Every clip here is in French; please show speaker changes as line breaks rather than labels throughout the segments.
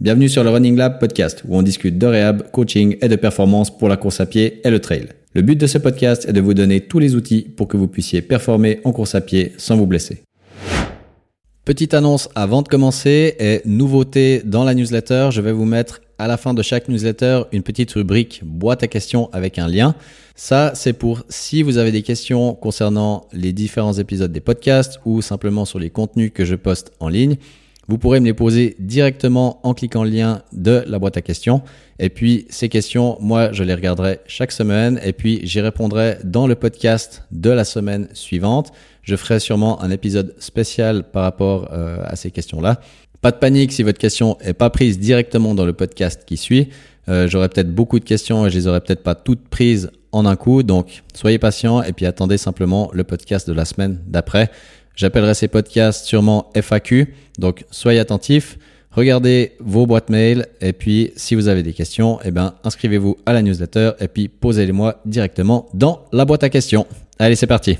Bienvenue sur le Running Lab podcast où on discute de réhab, coaching et de performance pour la course à pied et le trail. Le but de ce podcast est de vous donner tous les outils pour que vous puissiez performer en course à pied sans vous blesser. Petite annonce avant de commencer et nouveauté dans la newsletter, je vais vous mettre à la fin de chaque newsletter une petite rubrique boîte à questions avec un lien. Ça, c'est pour si vous avez des questions concernant les différents épisodes des podcasts ou simplement sur les contenus que je poste en ligne. Vous pourrez me les poser directement en cliquant le lien de la boîte à questions. Et puis ces questions, moi, je les regarderai chaque semaine et puis j'y répondrai dans le podcast de la semaine suivante. Je ferai sûrement un épisode spécial par rapport euh, à ces questions-là. Pas de panique si votre question est pas prise directement dans le podcast qui suit. Euh, J'aurai peut-être beaucoup de questions et je les aurai peut-être pas toutes prises en un coup. Donc soyez patient et puis attendez simplement le podcast de la semaine d'après. J'appellerai ces podcasts sûrement FAQ, donc soyez attentifs. Regardez vos boîtes mail et puis si vous avez des questions, eh ben, inscrivez-vous à la newsletter et puis posez-les-moi directement dans la boîte à questions. Allez, c'est parti.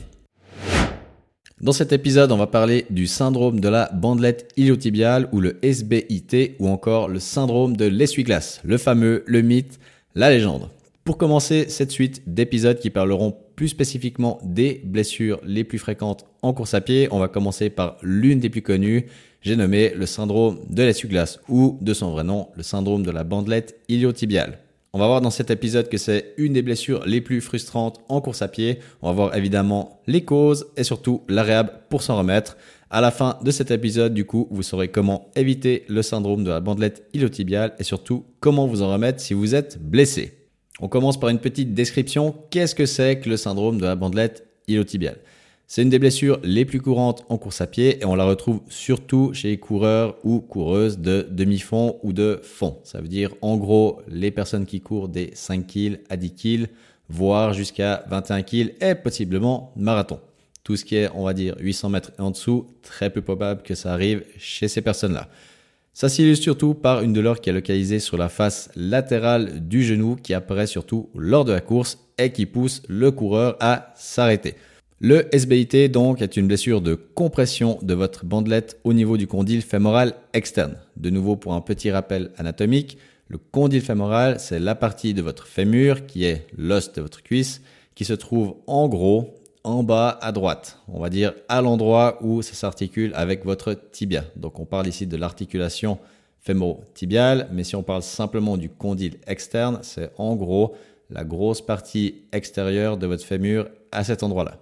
Dans cet épisode, on va parler du syndrome de la bandelette iliotibiale ou le SBIT ou encore le syndrome de l'essuie-glace, le fameux, le mythe, la légende. Pour commencer cette suite d'épisodes qui parleront plus spécifiquement des blessures les plus fréquentes en course à pied, on va commencer par l'une des plus connues, j'ai nommé le syndrome de l'essuie-glace ou de son vrai nom, le syndrome de la bandelette iliotibiale. On va voir dans cet épisode que c'est une des blessures les plus frustrantes en course à pied. On va voir évidemment les causes et surtout la pour s'en remettre. À la fin de cet épisode, du coup, vous saurez comment éviter le syndrome de la bandelette iliotibiale et surtout comment vous en remettre si vous êtes blessé. On commence par une petite description. Qu'est-ce que c'est que le syndrome de la bandelette iliotibiale C'est une des blessures les plus courantes en course à pied et on la retrouve surtout chez les coureurs ou coureuses de demi-fond ou de fond. Ça veut dire en gros les personnes qui courent des 5 kg à 10 kg, voire jusqu'à 21 kg et possiblement marathon. Tout ce qui est, on va dire, 800 mètres en dessous, très peu probable que ça arrive chez ces personnes-là. Ça s'illustre surtout par une douleur qui est localisée sur la face latérale du genou qui apparaît surtout lors de la course et qui pousse le coureur à s'arrêter. Le SBIT donc est une blessure de compression de votre bandelette au niveau du condyle fémoral externe. De nouveau pour un petit rappel anatomique, le condyle fémoral c'est la partie de votre fémur qui est l'os de votre cuisse qui se trouve en gros en bas à droite, on va dire à l'endroit où ça s'articule avec votre tibia. Donc on parle ici de l'articulation fémoro-tibiale, mais si on parle simplement du condyle externe, c'est en gros la grosse partie extérieure de votre fémur à cet endroit-là.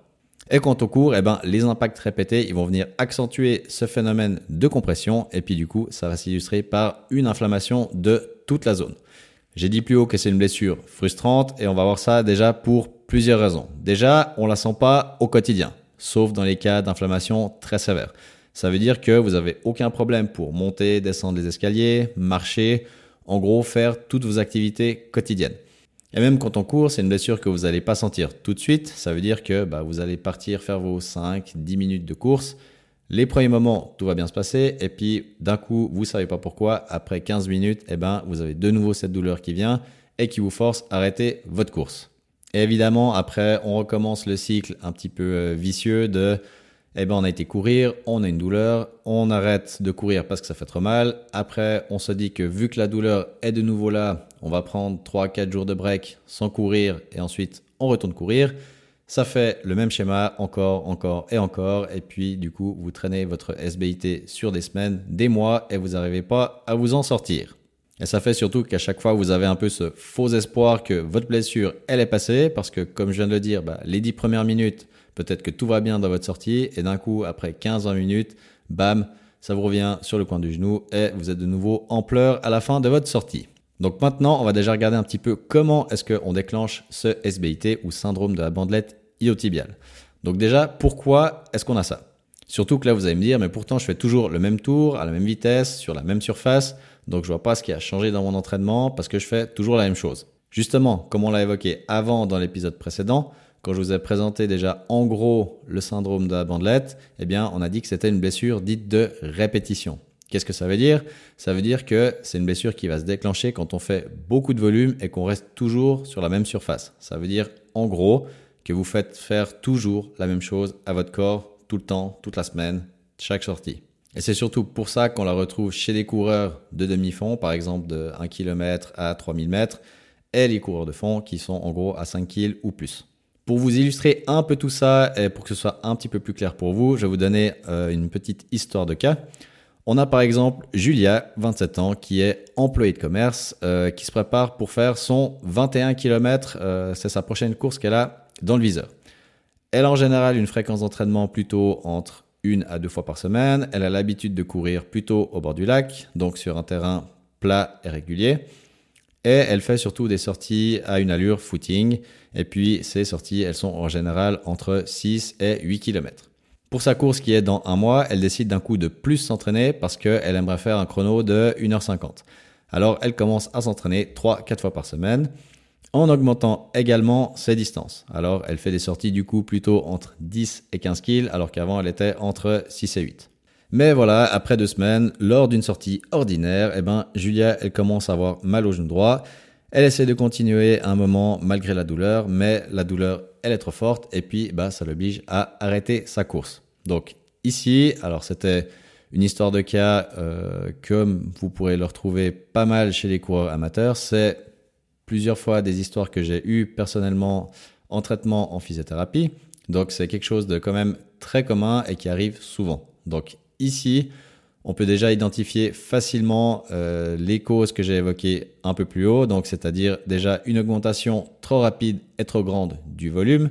Et quant au cours, eh ben, les impacts répétés, ils vont venir accentuer ce phénomène de compression et puis du coup, ça va s'illustrer par une inflammation de toute la zone. J'ai dit plus haut que c'est une blessure frustrante et on va voir ça déjà pour plusieurs raisons. Déjà, on la sent pas au quotidien, sauf dans les cas d'inflammation très sévère. Ça veut dire que vous avez aucun problème pour monter, descendre les escaliers, marcher, en gros faire toutes vos activités quotidiennes. Et même quand on court, c'est une blessure que vous n'allez pas sentir tout de suite. Ça veut dire que bah, vous allez partir faire vos 5-10 minutes de course. Les premiers moments, tout va bien se passer. Et puis, d'un coup, vous savez pas pourquoi, après 15 minutes, eh ben, vous avez de nouveau cette douleur qui vient et qui vous force à arrêter votre course. Évidemment, après, on recommence le cycle un petit peu euh, vicieux de, eh ben, on a été courir, on a une douleur, on arrête de courir parce que ça fait trop mal. Après, on se dit que vu que la douleur est de nouveau là, on va prendre 3-4 jours de break sans courir et ensuite on retourne courir. Ça fait le même schéma encore, encore et encore. Et puis, du coup, vous traînez votre SBIT sur des semaines, des mois et vous n'arrivez pas à vous en sortir. Et ça fait surtout qu'à chaque fois, vous avez un peu ce faux espoir que votre blessure, elle est passée, parce que comme je viens de le dire, bah, les 10 premières minutes, peut-être que tout va bien dans votre sortie, et d'un coup, après 15-20 minutes, bam, ça vous revient sur le coin du genou, et vous êtes de nouveau en pleurs à la fin de votre sortie. Donc maintenant, on va déjà regarder un petit peu comment est-ce qu'on déclenche ce SBIT ou syndrome de la bandelette iliotibiale. Donc déjà, pourquoi est-ce qu'on a ça? Surtout que là, vous allez me dire, mais pourtant, je fais toujours le même tour, à la même vitesse, sur la même surface. Donc, je vois pas ce qui a changé dans mon entraînement parce que je fais toujours la même chose. Justement, comme on l'a évoqué avant dans l'épisode précédent, quand je vous ai présenté déjà en gros le syndrome de la bandelette, eh bien, on a dit que c'était une blessure dite de répétition. Qu'est-ce que ça veut dire? Ça veut dire que c'est une blessure qui va se déclencher quand on fait beaucoup de volume et qu'on reste toujours sur la même surface. Ça veut dire en gros que vous faites faire toujours la même chose à votre corps tout le temps, toute la semaine, chaque sortie. Et c'est surtout pour ça qu'on la retrouve chez les coureurs de demi-fond, par exemple de 1 km à 3000 mètres, et les coureurs de fond qui sont en gros à 5 kg ou plus. Pour vous illustrer un peu tout ça et pour que ce soit un petit peu plus clair pour vous, je vais vous donner euh, une petite histoire de cas. On a par exemple Julia, 27 ans, qui est employée de commerce, euh, qui se prépare pour faire son 21 km. Euh, c'est sa prochaine course qu'elle a dans le viseur. Elle a en général une fréquence d'entraînement plutôt entre une à deux fois par semaine. Elle a l'habitude de courir plutôt au bord du lac, donc sur un terrain plat et régulier. Et elle fait surtout des sorties à une allure footing. Et puis ces sorties, elles sont en général entre 6 et 8 km. Pour sa course qui est dans un mois, elle décide d'un coup de plus s'entraîner parce qu'elle aimerait faire un chrono de 1h50. Alors elle commence à s'entraîner 3-4 fois par semaine en augmentant également ses distances. Alors elle fait des sorties du coup plutôt entre 10 et 15 kg alors qu'avant elle était entre 6 et 8. Mais voilà, après deux semaines, lors d'une sortie ordinaire, eh ben, Julia, elle commence à avoir mal au genou droit. Elle essaie de continuer un moment malgré la douleur, mais la douleur, elle est trop forte et puis bah, ça l'oblige à arrêter sa course. Donc ici, alors c'était une histoire de cas euh, comme vous pourrez le retrouver pas mal chez les coureurs amateurs. C'est plusieurs fois des histoires que j'ai eues personnellement en traitement en physiothérapie. Donc c'est quelque chose de quand même très commun et qui arrive souvent. Donc ici, on peut déjà identifier facilement euh, les causes que j'ai évoquées un peu plus haut, donc c'est-à-dire déjà une augmentation trop rapide et trop grande du volume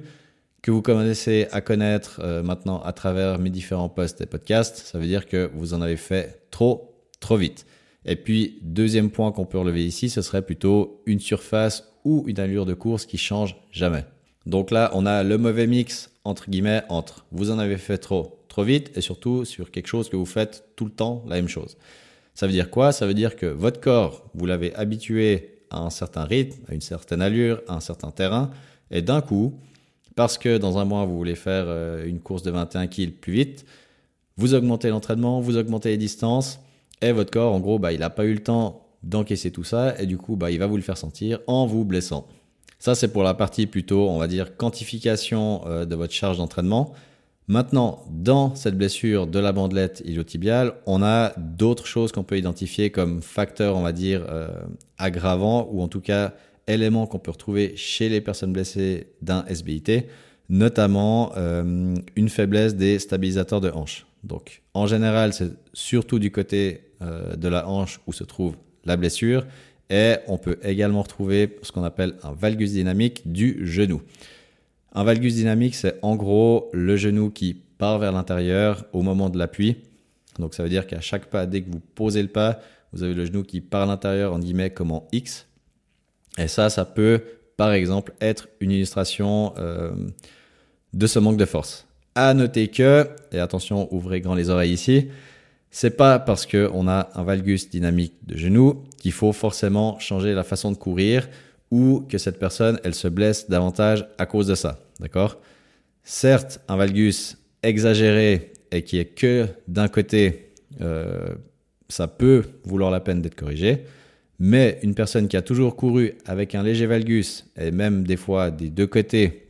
que vous commencez à connaître euh, maintenant à travers mes différents posts et podcasts. Ça veut dire que vous en avez fait trop, trop vite. Et puis, deuxième point qu'on peut relever ici, ce serait plutôt une surface ou une allure de course qui change jamais. Donc là, on a le mauvais mix, entre guillemets, entre vous en avez fait trop, trop vite et surtout sur quelque chose que vous faites tout le temps la même chose. Ça veut dire quoi? Ça veut dire que votre corps, vous l'avez habitué à un certain rythme, à une certaine allure, à un certain terrain, et d'un coup, parce que dans un mois, vous voulez faire euh, une course de 21 kg plus vite, vous augmentez l'entraînement, vous augmentez les distances, et votre corps, en gros, bah, il n'a pas eu le temps d'encaisser tout ça, et du coup, bah, il va vous le faire sentir en vous blessant. Ça, c'est pour la partie plutôt, on va dire, quantification euh, de votre charge d'entraînement. Maintenant, dans cette blessure de la bandelette iliotibiale, on a d'autres choses qu'on peut identifier comme facteurs, on va dire, euh, aggravants ou en tout cas éléments qu'on peut retrouver chez les personnes blessées d'un SBIT, notamment euh, une faiblesse des stabilisateurs de hanche. Donc, en général, c'est surtout du côté de la hanche où se trouve la blessure et on peut également retrouver ce qu'on appelle un valgus dynamique du genou. Un valgus dynamique, c'est en gros le genou qui part vers l'intérieur au moment de l'appui. Donc ça veut dire qu'à chaque pas, dès que vous posez le pas, vous avez le genou qui part à l'intérieur en guillemets comme en X. Et ça, ça peut par exemple être une illustration euh, de ce manque de force. À noter que, et attention, ouvrez grand les oreilles ici, c'est pas parce qu'on a un valgus dynamique de genou qu'il faut forcément changer la façon de courir ou que cette personne, elle se blesse davantage à cause de ça. D'accord? Certes, un valgus exagéré et qui est que d'un côté, euh, ça peut vouloir la peine d'être corrigé. Mais une personne qui a toujours couru avec un léger valgus et même des fois des deux côtés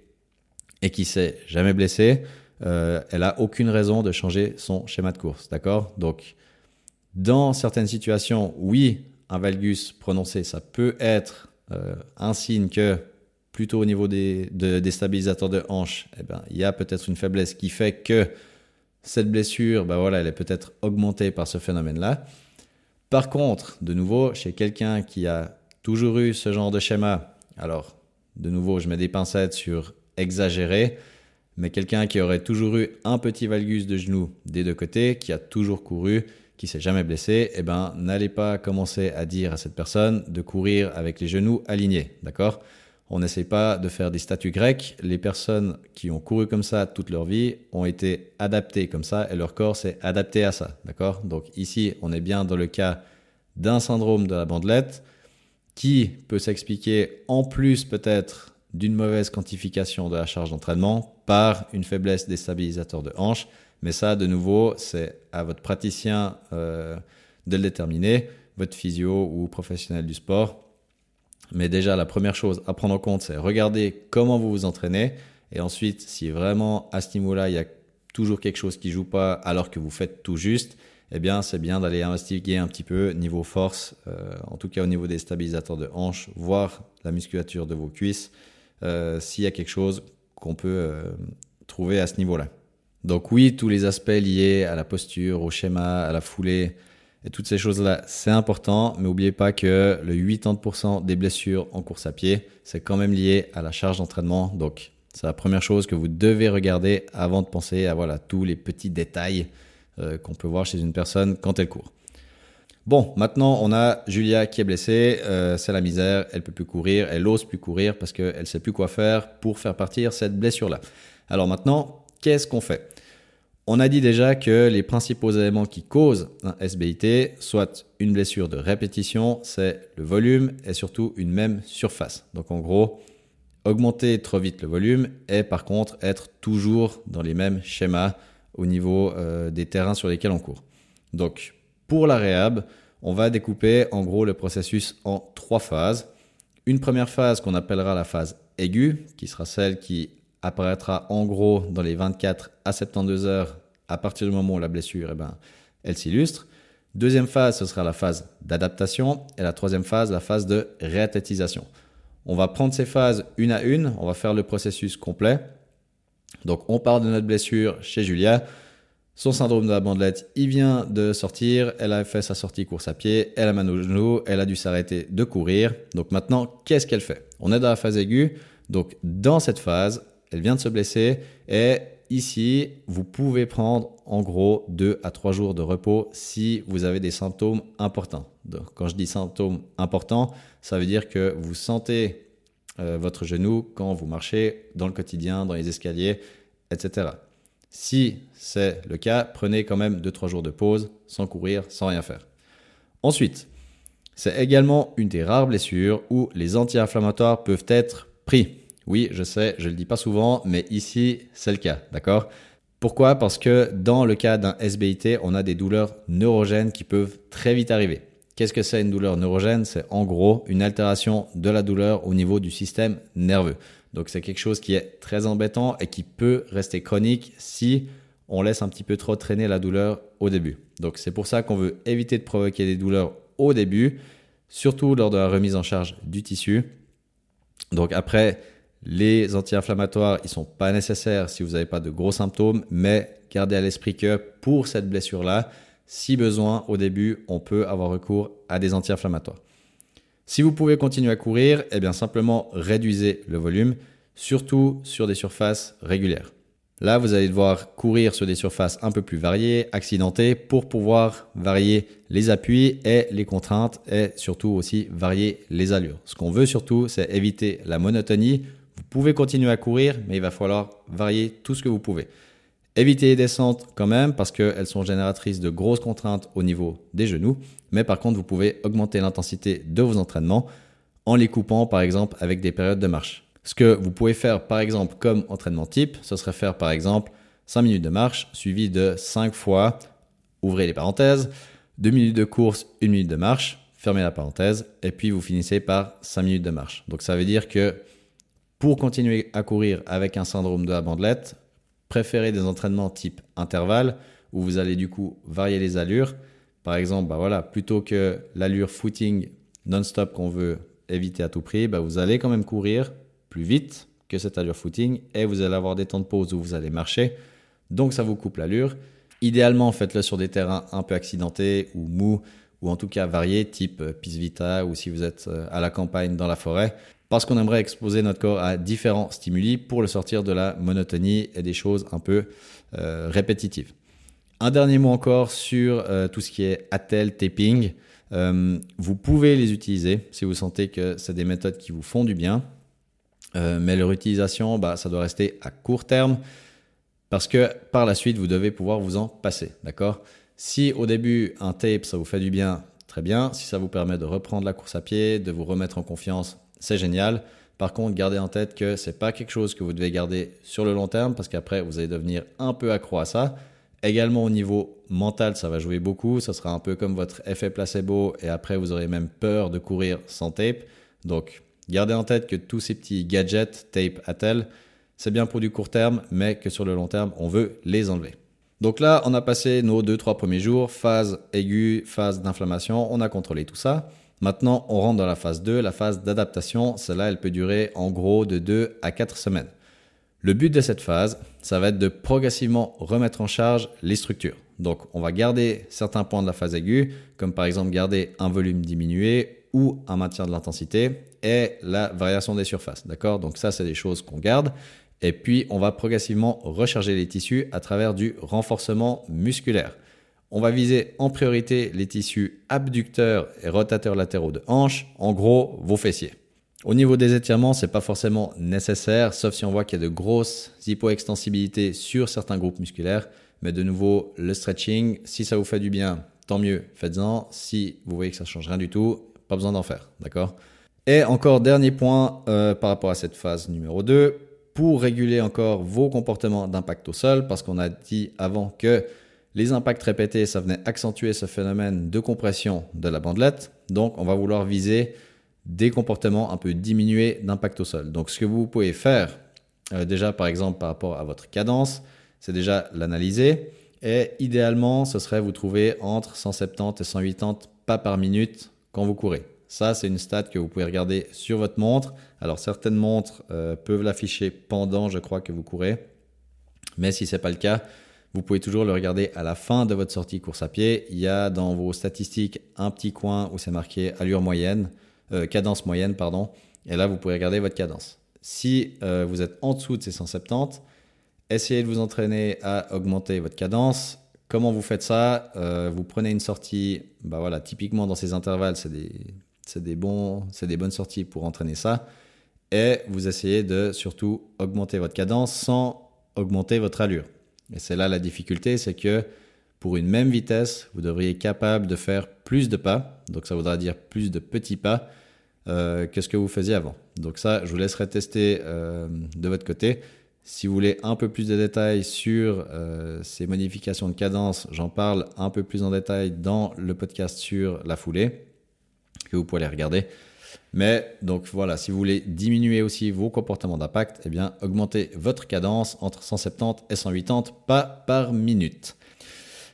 et qui s'est jamais blessée, euh, elle a aucune raison de changer son schéma de course. D'accord? Donc, dans certaines situations, oui, un valgus prononcé, ça peut être euh, un signe que plutôt au niveau des, des stabilisateurs de hanche, eh ben, il y a peut-être une faiblesse qui fait que cette blessure, ben voilà, elle est peut-être augmentée par ce phénomène-là. Par contre, de nouveau, chez quelqu'un qui a toujours eu ce genre de schéma, alors de nouveau, je mets des pincettes sur exagéré, mais quelqu'un qui aurait toujours eu un petit valgus de genou des deux côtés, qui a toujours couru, qui s'est jamais blessé, eh ben, n'allez pas commencer à dire à cette personne de courir avec les genoux alignés, d'accord? On n'essaie pas de faire des statuts grecs. Les personnes qui ont couru comme ça toute leur vie ont été adaptées comme ça et leur corps s'est adapté à ça. D'accord? Donc ici, on est bien dans le cas d'un syndrome de la bandelette qui peut s'expliquer en plus peut-être d'une mauvaise quantification de la charge d'entraînement par une faiblesse des stabilisateurs de hanche. Mais ça, de nouveau, c'est à votre praticien euh, de le déterminer, votre physio ou professionnel du sport mais déjà, la première chose à prendre en compte, c'est regarder comment vous vous entraînez. Et ensuite, si vraiment à ce niveau-là, il y a toujours quelque chose qui joue pas alors que vous faites tout juste, eh bien c'est bien d'aller investiguer un petit peu niveau force, euh, en tout cas au niveau des stabilisateurs de hanches, voir la musculature de vos cuisses, s'il y a quelque chose qu'on peut euh, trouver à ce niveau-là. Donc oui, tous les aspects liés à la posture, au schéma, à la foulée, et toutes ces choses-là, c'est important, mais n'oubliez pas que le 80% des blessures en course à pied, c'est quand même lié à la charge d'entraînement. Donc, c'est la première chose que vous devez regarder avant de penser à voilà, tous les petits détails euh, qu'on peut voir chez une personne quand elle court. Bon, maintenant on a Julia qui est blessée, euh, c'est la misère, elle peut plus courir, elle ose plus courir parce qu'elle sait plus quoi faire pour faire partir cette blessure-là. Alors maintenant, qu'est-ce qu'on fait? On a dit déjà que les principaux éléments qui causent un SBIT, soit une blessure de répétition, c'est le volume et surtout une même surface. Donc en gros, augmenter trop vite le volume et par contre être toujours dans les mêmes schémas au niveau euh, des terrains sur lesquels on court. Donc pour la réhab, on va découper en gros le processus en trois phases. Une première phase qu'on appellera la phase aiguë, qui sera celle qui apparaîtra en gros dans les 24 à 72 heures à partir du moment où la blessure, eh ben, elle s'illustre. Deuxième phase, ce sera la phase d'adaptation. Et la troisième phase, la phase de réathlétisation. On va prendre ces phases une à une. On va faire le processus complet. Donc, on part de notre blessure chez Julia. Son syndrome de la bandelette, il vient de sortir. Elle a fait sa sortie course à pied. Elle a mal au genou. Elle a dû s'arrêter de courir. Donc, maintenant, qu'est-ce qu'elle fait? On est dans la phase aiguë. Donc, dans cette phase, elle vient de se blesser et ici, vous pouvez prendre en gros 2 à 3 jours de repos si vous avez des symptômes importants. Donc, quand je dis symptômes importants, ça veut dire que vous sentez euh, votre genou quand vous marchez dans le quotidien, dans les escaliers, etc. Si c'est le cas, prenez quand même 2-3 jours de pause sans courir, sans rien faire. Ensuite, c'est également une des rares blessures où les anti-inflammatoires peuvent être pris. Oui, je sais, je le dis pas souvent, mais ici, c'est le cas, d'accord? Pourquoi? Parce que dans le cas d'un SBIT, on a des douleurs neurogènes qui peuvent très vite arriver. Qu'est-ce que c'est une douleur neurogène? C'est en gros une altération de la douleur au niveau du système nerveux. Donc c'est quelque chose qui est très embêtant et qui peut rester chronique si on laisse un petit peu trop traîner la douleur au début. Donc c'est pour ça qu'on veut éviter de provoquer des douleurs au début, surtout lors de la remise en charge du tissu. Donc après, les anti-inflammatoires, ils sont pas nécessaires si vous n'avez pas de gros symptômes, mais gardez à l'esprit que pour cette blessure-là, si besoin, au début, on peut avoir recours à des anti-inflammatoires. Si vous pouvez continuer à courir, eh bien simplement réduisez le volume, surtout sur des surfaces régulières. Là, vous allez devoir courir sur des surfaces un peu plus variées, accidentées, pour pouvoir varier les appuis et les contraintes et surtout aussi varier les allures. Ce qu'on veut surtout, c'est éviter la monotonie vous pouvez continuer à courir, mais il va falloir varier tout ce que vous pouvez. Évitez les descentes quand même parce qu'elles sont génératrices de grosses contraintes au niveau des genoux. Mais par contre, vous pouvez augmenter l'intensité de vos entraînements en les coupant par exemple avec des périodes de marche. Ce que vous pouvez faire par exemple comme entraînement type, ce serait faire par exemple 5 minutes de marche suivi de 5 fois, ouvrez les parenthèses, 2 minutes de course, 1 minute de marche, fermez la parenthèse, et puis vous finissez par 5 minutes de marche. Donc ça veut dire que pour continuer à courir avec un syndrome de la bandelette, préférez des entraînements type intervalle où vous allez du coup varier les allures. Par exemple, bah voilà, plutôt que l'allure footing non-stop qu'on veut éviter à tout prix, bah vous allez quand même courir plus vite que cette allure footing et vous allez avoir des temps de pause où vous allez marcher. Donc ça vous coupe l'allure. Idéalement, faites-le sur des terrains un peu accidentés ou mous ou en tout cas variés, type piste vita ou si vous êtes euh, à la campagne dans la forêt parce qu'on aimerait exposer notre corps à différents stimuli pour le sortir de la monotonie et des choses un peu euh, répétitives. Un dernier mot encore sur euh, tout ce qui est attel, taping. Euh, vous pouvez les utiliser si vous sentez que c'est des méthodes qui vous font du bien, mais leur utilisation, bah, ça doit rester à court terme parce que par la suite, vous devez pouvoir vous en passer. D'accord? Si au début, un tape, ça vous fait du bien, très bien. Si ça vous permet de reprendre la course à pied, de vous remettre en confiance, c'est génial. Par contre, gardez en tête que c'est pas quelque chose que vous devez garder sur le long terme parce qu'après vous allez devenir un peu accro à ça. Également au niveau mental, ça va jouer beaucoup. Ça sera un peu comme votre effet placebo et après vous aurez même peur de courir sans tape. Donc, gardez en tête que tous ces petits gadgets, tape, attel, c'est bien pour du court terme, mais que sur le long terme, on veut les enlever. Donc là, on a passé nos deux, trois premiers jours, phase aiguë, phase d'inflammation, on a contrôlé tout ça. Maintenant, on rentre dans la phase 2, la phase d'adaptation. Celle-là, elle peut durer en gros de 2 à 4 semaines. Le but de cette phase, ça va être de progressivement remettre en charge les structures. Donc, on va garder certains points de la phase aiguë, comme par exemple garder un volume diminué ou un maintien de l'intensité et la variation des surfaces. D'accord? Donc, ça, c'est des choses qu'on garde. Et puis, on va progressivement recharger les tissus à travers du renforcement musculaire. On va viser en priorité les tissus abducteurs et rotateurs latéraux de hanche, en gros vos fessiers. Au niveau des étirements, c'est pas forcément nécessaire, sauf si on voit qu'il y a de grosses hypoextensibilités sur certains groupes musculaires. Mais de nouveau, le stretching, si ça vous fait du bien, tant mieux, faites-en. Si vous voyez que ça change rien du tout, pas besoin d'en faire, d'accord? Et encore dernier point euh, par rapport à cette phase numéro 2, pour réguler encore vos comportements d'impact au sol, parce qu'on a dit avant que les impacts répétés, ça venait accentuer ce phénomène de compression de la bandelette. Donc, on va vouloir viser des comportements un peu diminués d'impact au sol. Donc, ce que vous pouvez faire, euh, déjà par exemple par rapport à votre cadence, c'est déjà l'analyser. Et idéalement, ce serait vous trouver entre 170 et 180 pas par minute quand vous courez. Ça, c'est une stat que vous pouvez regarder sur votre montre. Alors, certaines montres euh, peuvent l'afficher pendant, je crois, que vous courez. Mais si ce n'est pas le cas, vous pouvez toujours le regarder à la fin de votre sortie course à pied. Il y a dans vos statistiques un petit coin où c'est marqué allure moyenne, euh, cadence moyenne, pardon. Et là, vous pouvez regarder votre cadence. Si euh, vous êtes en dessous de ces 170, essayez de vous entraîner à augmenter votre cadence. Comment vous faites ça? Euh, Vous prenez une sortie, bah voilà, typiquement dans ces intervalles, c'est des, des, bons, des bonnes sorties pour entraîner ça. Et vous essayez de surtout augmenter votre cadence sans augmenter votre allure. Et c'est là la difficulté, c'est que pour une même vitesse, vous devriez être capable de faire plus de pas, donc ça voudra dire plus de petits pas euh, que ce que vous faisiez avant. Donc ça, je vous laisserai tester euh, de votre côté. Si vous voulez un peu plus de détails sur euh, ces modifications de cadence, j'en parle un peu plus en détail dans le podcast sur la foulée, que vous pouvez aller regarder. Mais donc voilà, si vous voulez diminuer aussi vos comportements d'impact, eh bien augmentez votre cadence entre 170 et 180 pas par minute.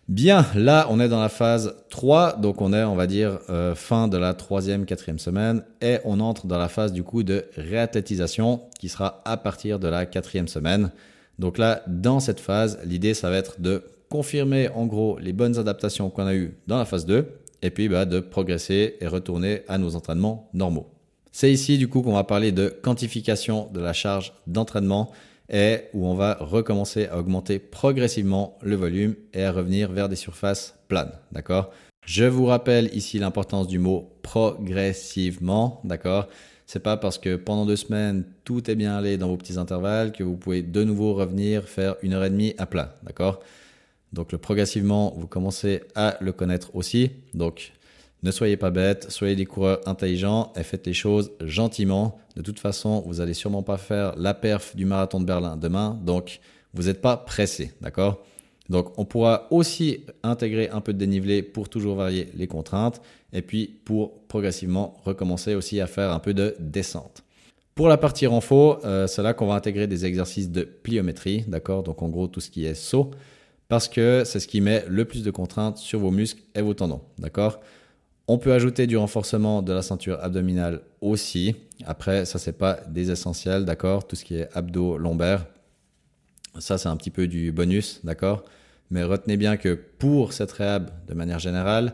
Bien, là on est dans la phase 3, donc on est on va dire euh, fin de la troisième, quatrième semaine et on entre dans la phase du coup de réathlétisation qui sera à partir de la quatrième semaine. Donc là, dans cette phase, l'idée ça va être de confirmer en gros les bonnes adaptations qu'on a eues dans la phase 2 et puis bah, de progresser et retourner à nos entraînements normaux. C'est ici du coup qu'on va parler de quantification de la charge d'entraînement et où on va recommencer à augmenter progressivement le volume et à revenir vers des surfaces planes, d'accord? Je vous rappelle ici l'importance du mot progressivement, d'accord? C'est pas parce que pendant deux semaines tout est bien allé dans vos petits intervalles que vous pouvez de nouveau revenir faire une heure et demie à plat, d'accord? Donc le progressivement, vous commencez à le connaître aussi. Donc ne soyez pas bêtes, soyez des coureurs intelligents et faites les choses gentiment. De toute façon, vous allez sûrement pas faire la perf du marathon de Berlin demain, donc vous n'êtes pas pressé, d'accord? Donc on pourra aussi intégrer un peu de dénivelé pour toujours varier les contraintes et puis pour progressivement recommencer aussi à faire un peu de descente. Pour la partie renfort, euh, c'est là qu'on va intégrer des exercices de pliométrie, d'accord? Donc en gros tout ce qui est saut parce que c'est ce qui met le plus de contraintes sur vos muscles et vos tendons. D'accord? On peut ajouter du renforcement de la ceinture abdominale aussi. Après, ça, c'est pas des essentiels, d'accord? Tout ce qui est abdos, lombaires, ça, c'est un petit peu du bonus, d'accord? Mais retenez bien que pour cette réhab, de manière générale,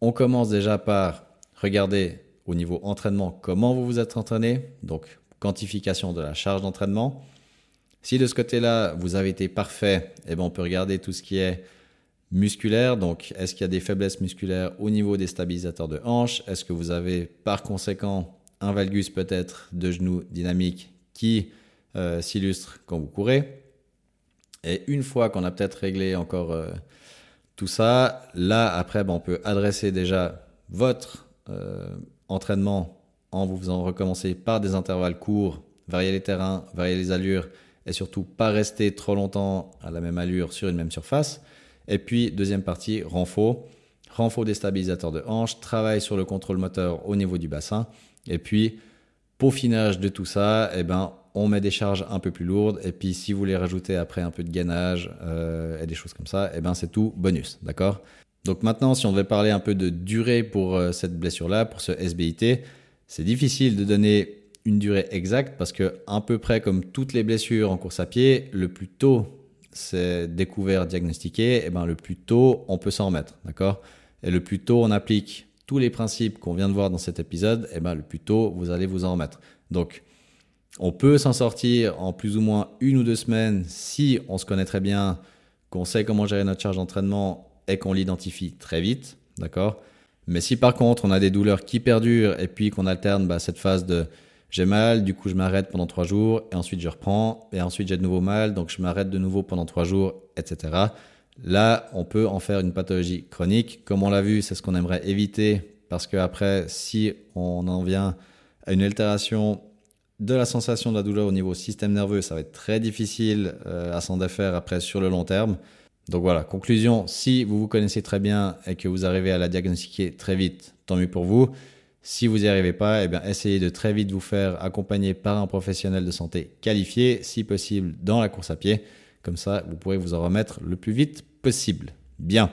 on commence déjà par regarder au niveau entraînement comment vous vous êtes entraîné, donc quantification de la charge d'entraînement. Si de ce côté-là, vous avez été parfait, eh ben, on peut regarder tout ce qui est musculaire. Donc, est-ce qu'il y a des faiblesses musculaires au niveau des stabilisateurs de hanche Est-ce que vous avez par conséquent un valgus peut-être de genou dynamique qui euh, s'illustre quand vous courez? Et une fois qu'on a peut-être réglé encore euh, tout ça, là, après, ben, on peut adresser déjà votre euh, entraînement en vous faisant recommencer par des intervalles courts, varier les terrains, varier les allures et surtout pas rester trop longtemps à la même allure sur une même surface. Et puis, deuxième partie, renfort. Renfort des stabilisateurs de hanche, travail sur le contrôle moteur au niveau du bassin. Et puis, peaufinage de tout ça, eh ben, on met des charges un peu plus lourdes. Et puis, si vous voulez rajouter après un peu de gainage euh, et des choses comme ça, eh ben, c'est tout bonus. D'accord? Donc maintenant, si on devait parler un peu de durée pour euh, cette blessure-là, pour ce SBIT, c'est difficile de donner une durée exacte parce que, à peu près comme toutes les blessures en course à pied, le plus tôt c'est découvert, diagnostiqué, et eh ben, le plus tôt on peut s'en remettre. D'accord? Et le plus tôt on applique tous les principes qu'on vient de voir dans cet épisode, et eh ben, le plus tôt vous allez vous en remettre. Donc, on peut s'en sortir en plus ou moins une ou deux semaines si on se connaît très bien, qu'on sait comment gérer notre charge d'entraînement et qu'on l'identifie très vite, d'accord? Mais si par contre on a des douleurs qui perdurent et puis qu'on alterne bah, cette phase de j'ai mal, du coup je m'arrête pendant trois jours et ensuite je reprends et ensuite j'ai de nouveau mal, donc je m'arrête de nouveau pendant trois jours, etc. Là, on peut en faire une pathologie chronique. Comme on l'a vu, c'est ce qu'on aimerait éviter parce que après, si on en vient à une altération de la sensation de la douleur au niveau système nerveux, ça va être très difficile euh, à s'en défaire après sur le long terme. Donc voilà, conclusion, si vous vous connaissez très bien et que vous arrivez à la diagnostiquer très vite, tant mieux pour vous. Si vous n'y arrivez pas, eh bien, essayez de très vite vous faire accompagner par un professionnel de santé qualifié, si possible dans la course à pied. Comme ça, vous pourrez vous en remettre le plus vite possible. Bien.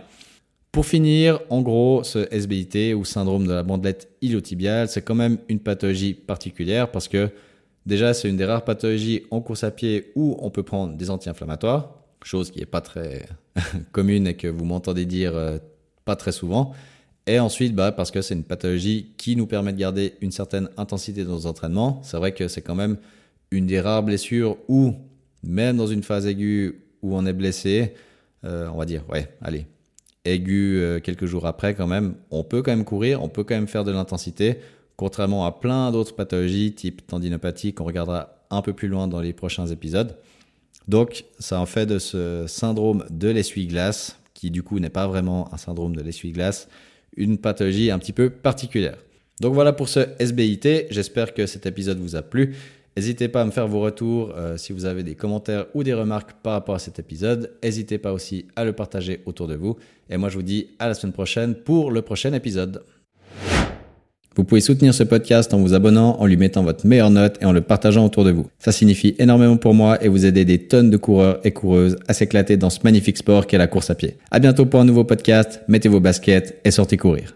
Pour finir, en gros, ce SBIT ou syndrome de la bandelette iliotibiale, c'est quand même une pathologie particulière parce que déjà, c'est une des rares pathologies en course à pied où on peut prendre des anti-inflammatoires, chose qui n'est pas très commune et que vous m'entendez dire euh, pas très souvent. Et ensuite, bah, parce que c'est une pathologie qui nous permet de garder une certaine intensité dans nos entraînements. C'est vrai que c'est quand même une des rares blessures où, même dans une phase aiguë où on est blessé, euh, on va dire, ouais, allez, aiguë euh, quelques jours après quand même, on peut quand même courir, on peut quand même faire de l'intensité, contrairement à plein d'autres pathologies type tendinopathie qu'on regardera un peu plus loin dans les prochains épisodes. Donc, ça en fait de ce syndrome de l'essuie-glace, qui du coup n'est pas vraiment un syndrome de l'essuie-glace, une pathologie un petit peu particulière. Donc voilà pour ce SBIT, j'espère que cet épisode vous a plu. N'hésitez pas à me faire vos retours euh, si vous avez des commentaires ou des remarques par rapport à cet épisode. N'hésitez pas aussi à le partager autour de vous. Et moi je vous dis à la semaine prochaine pour le prochain épisode. Vous pouvez soutenir ce podcast en vous abonnant, en lui mettant votre meilleure note et en le partageant autour de vous. Ça signifie énormément pour moi et vous aider des tonnes de coureurs et coureuses à s'éclater dans ce magnifique sport qu'est la course à pied. À bientôt pour un nouveau podcast, mettez vos baskets et sortez courir.